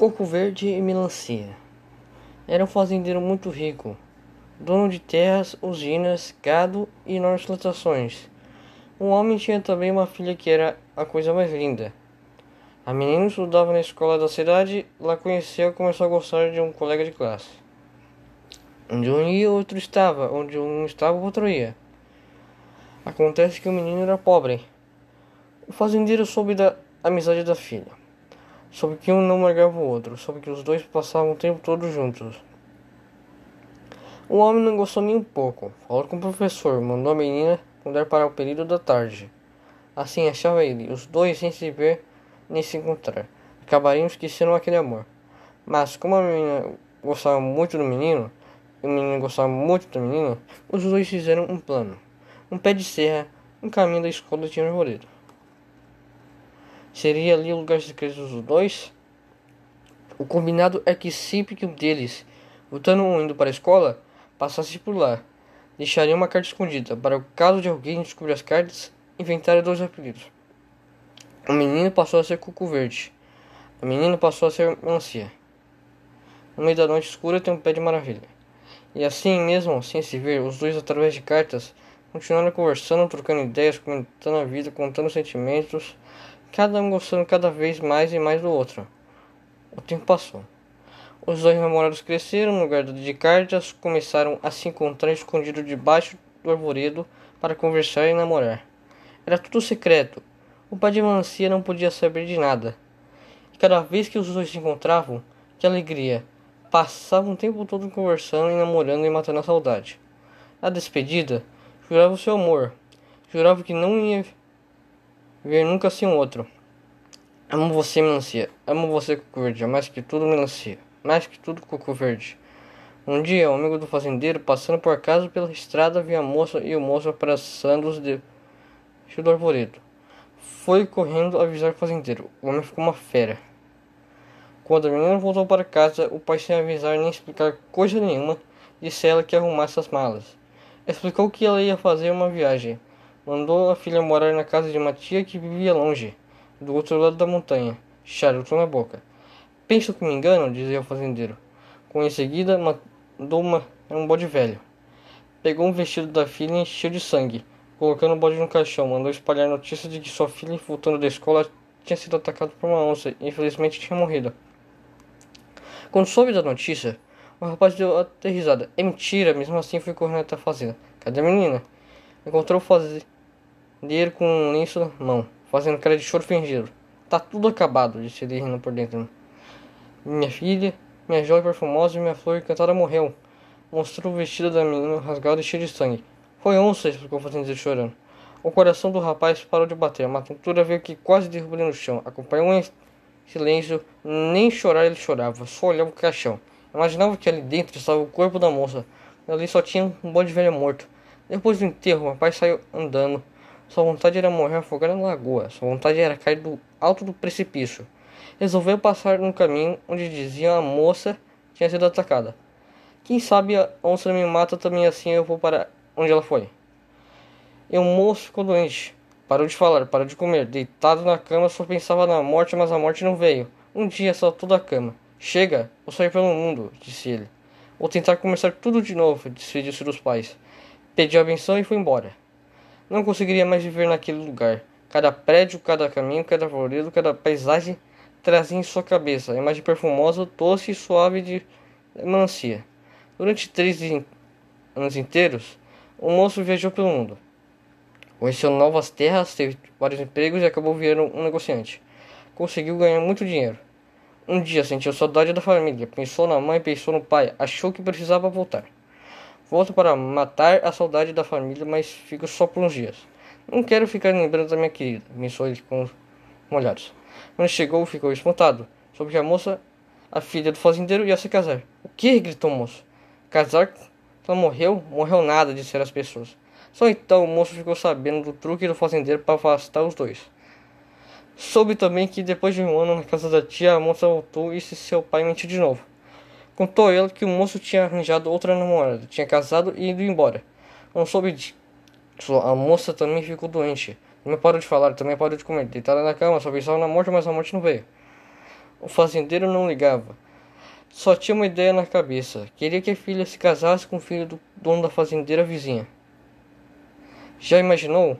Coco verde e melancia. Era um fazendeiro muito rico, dono de terras, usinas, gado e enormes plantações. O homem tinha também uma filha que era a coisa mais linda. A menina estudava na escola da cidade, lá conheceu e começou a gostar de um colega de classe. Onde um ia, outro estava, onde um estava, outro ia. Acontece que o menino era pobre. O fazendeiro soube da amizade da filha soube que um não largava o outro, soube que os dois passavam o tempo todo juntos. O homem não gostou nem um pouco. Falou com o professor, mandou a menina mudar para o período da tarde. Assim achava ele, os dois sem se ver nem se encontrar. Acabariam esquecendo aquele amor. Mas como a menina gostava muito do menino, e o menino gostava muito da menina, os dois fizeram um plano. Um pé de serra, um caminho da escola de arvoredo. Seria ali o lugar secreto dos dois? O combinado é que sempre que um deles, voltando um indo para a escola, passasse por lá, deixaria uma carta escondida para o caso de alguém descobrir as cartas, inventar dois apelidos. O menino passou a ser Cuco Verde. A menina passou a ser Melancia. No meio da noite escura tem um pé de maravilha. E assim mesmo, sem se ver, os dois através de cartas continuaram conversando, trocando ideias, comentando a vida, contando sentimentos cada um gostando cada vez mais e mais do outro. O tempo passou. Os dois namorados cresceram no lugar de cartas, começaram a se encontrar escondidos debaixo do arvoredo para conversar e namorar. Era tudo secreto. O pai de Melancia não podia saber de nada. E cada vez que os dois se encontravam, que alegria! Passavam o tempo todo conversando e namorando e matando a saudade. A despedida, jurava o seu amor. Jurava que não ia ver nunca sem um outro. Amo você, melancia. Amo você, coco verde. Mais que tudo, melancia. Mais que tudo, coco verde. Um dia, um amigo do fazendeiro, passando por casa pela estrada, viu a moça e o moço abraçando-os de do arvoredo. Foi correndo avisar o fazendeiro. O homem ficou uma fera. Quando a menina voltou para casa, o pai, sem avisar nem explicar coisa nenhuma, disse a ela que arrumasse as malas. Explicou que ela ia fazer uma viagem Mandou a filha morar na casa de uma tia que vivia longe, do outro lado da montanha. Charuto na boca. Penso que me engano, dizia o fazendeiro. Com em seguida, mandou uma, um bode velho. Pegou um vestido da filha e encheu de sangue. Colocando o bode no caixão, mandou espalhar notícia de que sua filha, voltando da escola, tinha sido atacada por uma onça e infelizmente tinha morrido. Quando soube da notícia, o rapaz deu até risada. É mentira, mesmo assim foi correndo até a fazenda. Cadê a menina? Encontrou o fazendeiro dele com um lenço na mão, fazendo cara de choro fingido. Tá tudo acabado, disse ele rindo por dentro. Minha filha, minha joia perfumosa e minha flor encantada morreu. Mostrou o vestido da menina rasgado e cheio de sangue. Foi onça, explicou o fazendeiro chorando. O coração do rapaz parou de bater. A tontura veio que quase derrubou no chão. Acompanhou em silêncio. Nem chorar ele chorava, só olhava o caixão. Imaginava que ali dentro estava o corpo da moça. Ali só tinha um bode velho morto. Depois do enterro, o rapaz saiu andando sua vontade era morrer afogado na lagoa. Sua vontade era cair do alto do precipício. Resolveu passar no caminho onde diziam a moça tinha sido atacada. Quem sabe a onça me mata também assim eu vou para onde ela foi. E o moço ficou doente. Parou de falar, parou de comer. Deitado na cama, só pensava na morte, mas a morte não veio. Um dia saltou da cama. Chega, vou sair pelo mundo, disse ele. Vou tentar começar tudo de novo, despediu-se dos pais. Pediu a benção e foi embora. Não conseguiria mais viver naquele lugar. Cada prédio, cada caminho, cada florido, cada paisagem trazia em sua cabeça a imagem perfumosa, doce e suave de melancia. Durante três anos inteiros, o moço viajou pelo mundo. Conheceu novas terras, teve vários empregos e acabou virando um negociante. Conseguiu ganhar muito dinheiro. Um dia sentiu saudade da família, pensou na mãe, pensou no pai, achou que precisava voltar. Volto para matar a saudade da família, mas fico só por uns dias. Não quero ficar lembrando da minha querida, pensou ele com molhados. Quando chegou, ficou espantado. Soube que a moça, a filha do fazendeiro, ia se casar. O que? gritou o moço. Casar? Ela morreu? Morreu nada, disseram as pessoas. Só então o moço ficou sabendo do truque do fazendeiro para afastar os dois. Soube também que depois de um ano na casa da tia, a moça voltou e seu pai mentiu de novo. Contou ela que o moço tinha arranjado outra namorada, tinha casado e ido embora. Não soube disso. A moça também ficou doente. Também parou de falar, também parou de comer. Deitada na cama, só pensava na morte, mas a morte não veio. O fazendeiro não ligava. Só tinha uma ideia na cabeça. Queria que a filha se casasse com o filho do dono da fazendeira vizinha. Já imaginou?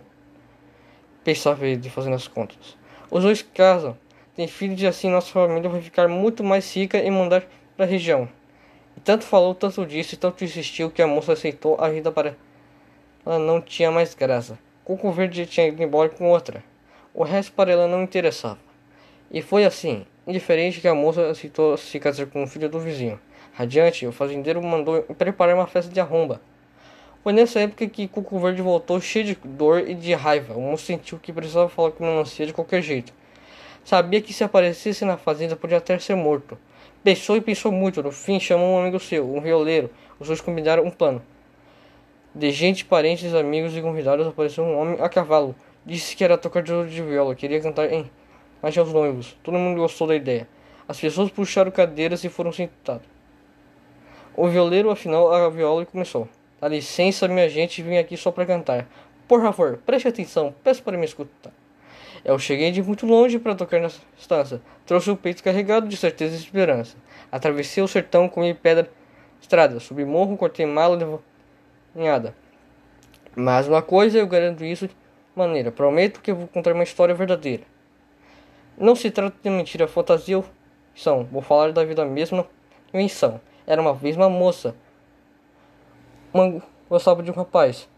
Pensava ele fazendo as contas. Os dois casam, têm filhos e assim nossa família vai ficar muito mais rica e mandar para a região. E tanto falou, tanto disse, tanto insistiu que a moça aceitou a vida para ela não tinha mais graça. Coco Verde tinha ido embora com outra. O resto para ela não interessava. E foi assim, indiferente que a moça aceitou se casar com o filho do vizinho. Radiante, o fazendeiro mandou preparar uma festa de arromba. Foi nessa época que Cuco Verde voltou cheio de dor e de raiva. O moço sentiu que precisava falar com melancia de qualquer jeito. Sabia que se aparecesse na fazenda podia até ser morto. Pensou e pensou muito. No fim, chamou um amigo seu, um violeiro. Os dois combinaram um plano. De gente, parentes, amigos e convidados apareceu um homem a cavalo. Disse que era tocador de viola, queria cantar em mas aos noivos. Todo mundo gostou da ideia. As pessoas puxaram cadeiras e foram sentadas. O violeiro afinal a viola e começou. Dá licença, minha gente, vim aqui só para cantar. Por favor, preste atenção, peço para me escutar. Eu cheguei de muito longe para tocar nessa estância. Trouxe o peito carregado de certeza e esperança. Atravessei o sertão, comi pedra estrada, subi morro, cortei mala nada. Mas uma coisa eu garanto isso de maneira. Prometo que vou contar uma história verdadeira. Não se trata de mentira, fantasia ou são. Vou falar da vida mesma invenção. Era uma vez uma moça uma, gostava de um rapaz.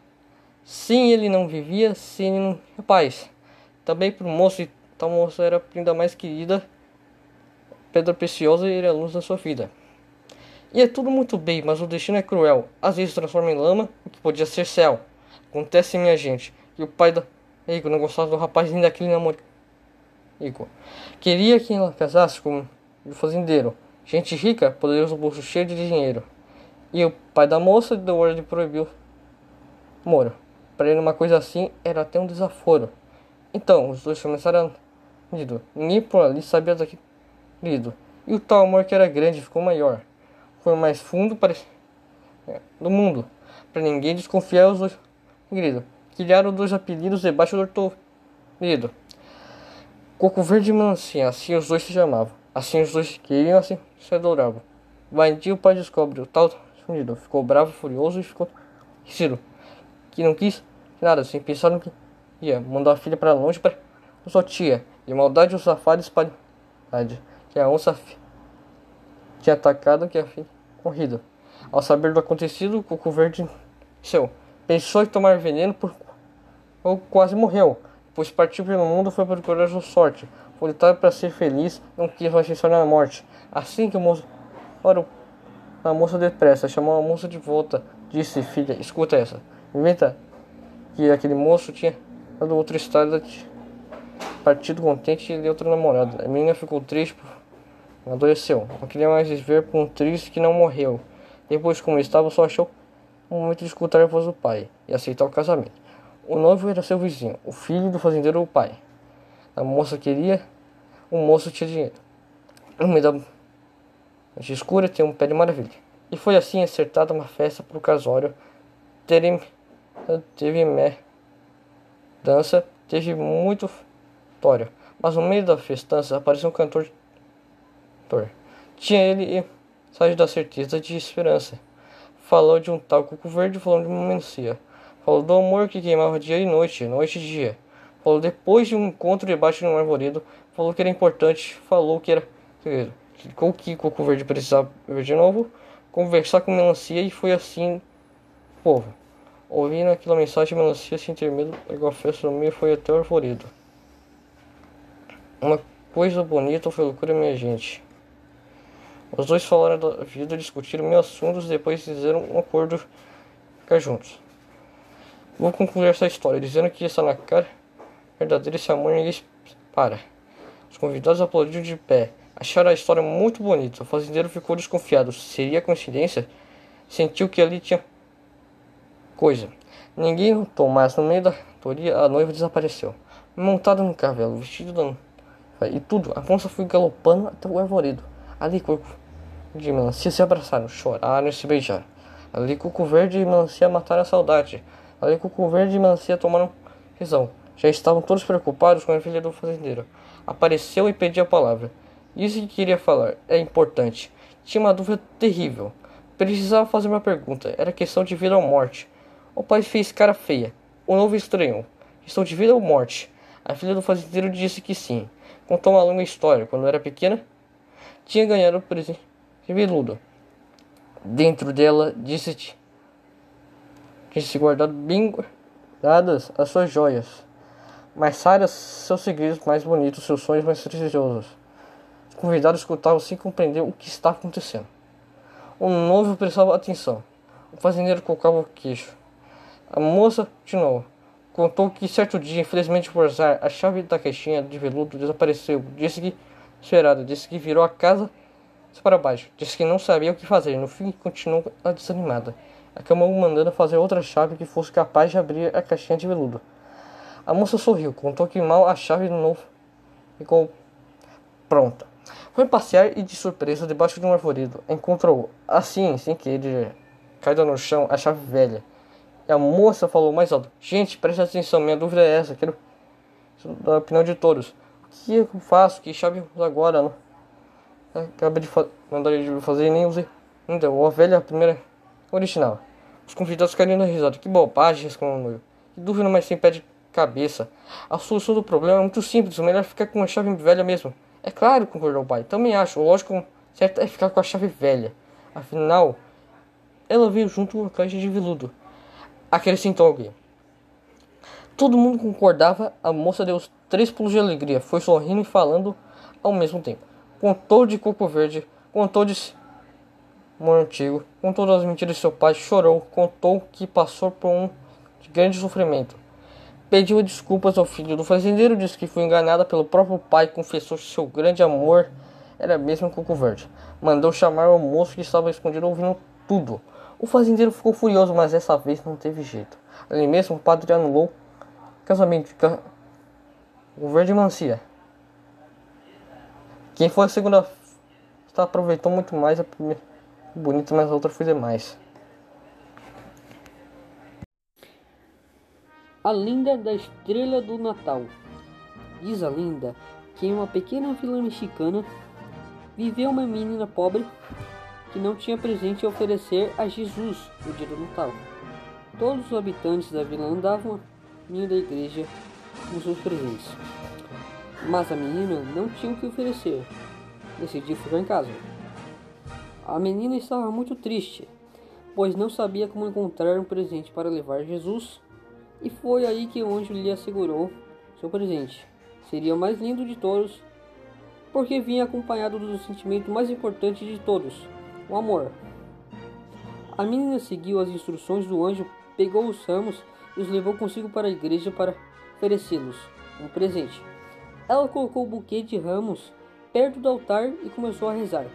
Sim, ele não vivia sem um rapaz. Também para o moço, e tal moça era a prenda mais querida, pedra preciosa e era a luz da sua vida. E é tudo muito bem, mas o destino é cruel. Às vezes transforma em lama o que podia ser céu. Acontece, minha gente, que o pai da Rico não gostava do rapaz nem daquele namoro. Rico. Queria que ela casasse com o fazendeiro. Gente rica, poderoso bolso cheio de dinheiro. E o pai da moça deu ordem de proibir o moro. Para ele uma coisa assim era até um desaforo. Então, os dois começaram a... Ninguém por ali sabia daquele lido. E o tal amor que era grande ficou maior. Foi mais fundo para... É, do mundo. Para ninguém desconfiar os dois grido. Criaram dois apelidos debaixo do ortolhido. Coco Verde e Melancia, assim os dois se chamavam. Assim os dois queriam, assim se adoravam. Vai dia o pai descobre o tal escondido. Ficou bravo, furioso e ficou Ciro, que não quis nada, sem pensar no que ia. Mandou a filha para longe para sua tia. De maldade, o safado espalhou que a onça tinha atacado que a filha corrido. Ao saber do acontecido, o Coco Verde seu pensou em tomar veneno por ou quase morreu, pois partiu pelo mundo foi procurar sua sorte. Foi lutar para ser feliz, não quis pensar na morte. Assim que o moço ora a moça depressa, chamou a moça de volta. Disse, filha, escuta essa. Inventa que aquele moço tinha dado outro estado partido contente de outra namorada. A menina ficou triste, adoeceu. Não queria mais viver com um triste que não morreu. Depois, como estava, só achou um momento de escutar a voz do pai e aceitar o casamento. O noivo era seu vizinho, o filho do fazendeiro o pai. A moça queria, o moço tinha dinheiro. No meio da noite escura tem um pé de maravilha. E foi assim acertada uma festa para o casório. Teve, teve me, dança, teve muito história. Mas no meio da festança apareceu um cantor. Tinha ele saiu da certeza de esperança. Falou de um tal cuco verde, falou de uma melancia. Falou do amor que queimava dia e noite, noite e dia. Falou depois de um encontro debaixo de um arvoredo. Falou que era importante. Falou que era segredo que Coco Verde precisava ver de novo, conversar com Melancia e foi assim, povo. Ouvindo aquela mensagem, Melancia ter medo, pegou a festa no meio e foi até o arvoredo. Uma coisa bonita foi loucura, minha gente. Os dois falaram da vida, discutiram mil assuntos, depois fizeram um acordo ficar juntos. Vou concluir essa história dizendo que está na cara verdadeira esse amor ninguém para. Os convidados aplaudiram de pé. Acharam a história muito bonita. O fazendeiro ficou desconfiado. Seria coincidência? Sentiu que ali tinha coisa. Ninguém mas no meio da teoria a noiva desapareceu. Montada no cavalo, vestido e tudo, a moça foi galopando até o arvoredo. Ali, Coco de Melancia se abraçaram, choraram e se beijaram. Ali, Coco Verde e Melancia mataram a saudade. Ali, Coco Verde e Melancia tomaram visão. Já estavam todos preocupados com a filha do fazendeiro. Apareceu e pediu a palavra. Disse que queria falar. É importante. Tinha uma dúvida terrível. Precisava fazer uma pergunta. Era questão de vida ou morte. O pai fez cara feia. O novo estranhou. Questão de vida ou morte? A filha do fazendeiro disse que sim. Contou uma longa história. Quando era pequena, tinha ganhado o presente veludo. Dentro dela, disse que se guardado bem guardadas as suas joias, mais raras seus segredos mais bonitos, seus sonhos mais preciosos. Os convidados escutavam sem compreender o que estava acontecendo. O novo prestava atenção. O fazendeiro colocava o queixo. A moça continuou. Contou que certo dia, infelizmente por azar, a chave da caixinha de veludo desapareceu. Disse que, esperado, disse que virou a casa para baixo. Disse que não sabia o que fazer. No fim, continuou desanimada. Acabou mandando fazer outra chave que fosse capaz de abrir a caixinha de veludo. A moça sorriu, contou que mal a chave de novo ficou pronta. Foi passear e de surpresa debaixo de um arvoredo encontrou, assim, sem querer, caída no chão, a chave velha. E a moça falou mais alto: Gente, preste atenção, minha dúvida é essa. Quero da opinião de todos. O que eu faço? Que chave agora? Não? Acabei de mandar de fazer e nem usei. Então, a velha, primeira original. Os convidados caíram na risada. Que bobagem, respondeu. Que dúvida, mas sem pé de cabeça. A solução do problema é muito simples. O melhor é ficar com a chave velha mesmo. É claro, concordou o pai. Também acho. O lógico certo é ficar com a chave velha. Afinal, ela veio junto com a caixa de veludo acrescentou alguém. Todo mundo concordava, a moça deu três pulos de alegria, foi sorrindo e falando ao mesmo tempo. Contou de Coco Verde, contou de amor antigo, contou das mentiras de seu pai, chorou, contou que passou por um grande sofrimento. Pediu desculpas ao filho do fazendeiro, disse que foi enganada pelo próprio pai, confessou que seu grande amor era mesmo Coco Verde. Mandou chamar o moço que estava escondido ouvindo tudo. O fazendeiro ficou furioso, mas dessa vez não teve jeito. Ali mesmo, o padre anulou o casamento de o Verde Mancia. Quem foi a segunda aproveitou muito mais a primeira bonita, mas a outra foi demais. A Linda da Estrela do Natal. Diz a lenda que em uma pequena vila mexicana viveu uma menina pobre que não tinha presente a oferecer a Jesus no dia do Natal. Todos os habitantes da vila andavam caminho da igreja com seus presentes. Mas a menina não tinha o que oferecer. Decidiu ficar em casa. A menina estava muito triste, pois não sabia como encontrar um presente para levar a Jesus, e foi aí que o anjo lhe assegurou seu presente. Seria o mais lindo de todos, porque vinha acompanhado do sentimento mais importante de todos, o amor. A menina seguiu as instruções do anjo, pegou os ramos e os levou consigo para a igreja para oferecê-los um presente. Ela colocou o buquê de ramos perto do altar e começou a rezar.